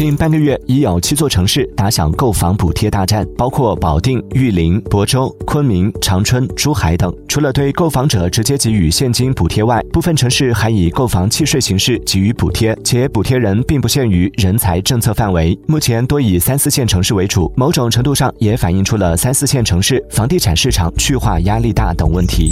近半个月已有七座城市打响购房补贴大战包括保定玉林亳州昆明长春珠海等除了对购房者直接给予现金补贴外部分城市还以购房契税形式给予补贴且补贴人并不限于人才政策范围。目前多以三四线城市为主某种程度上也反映出了三四线城市房地产市场去化压力大等问题。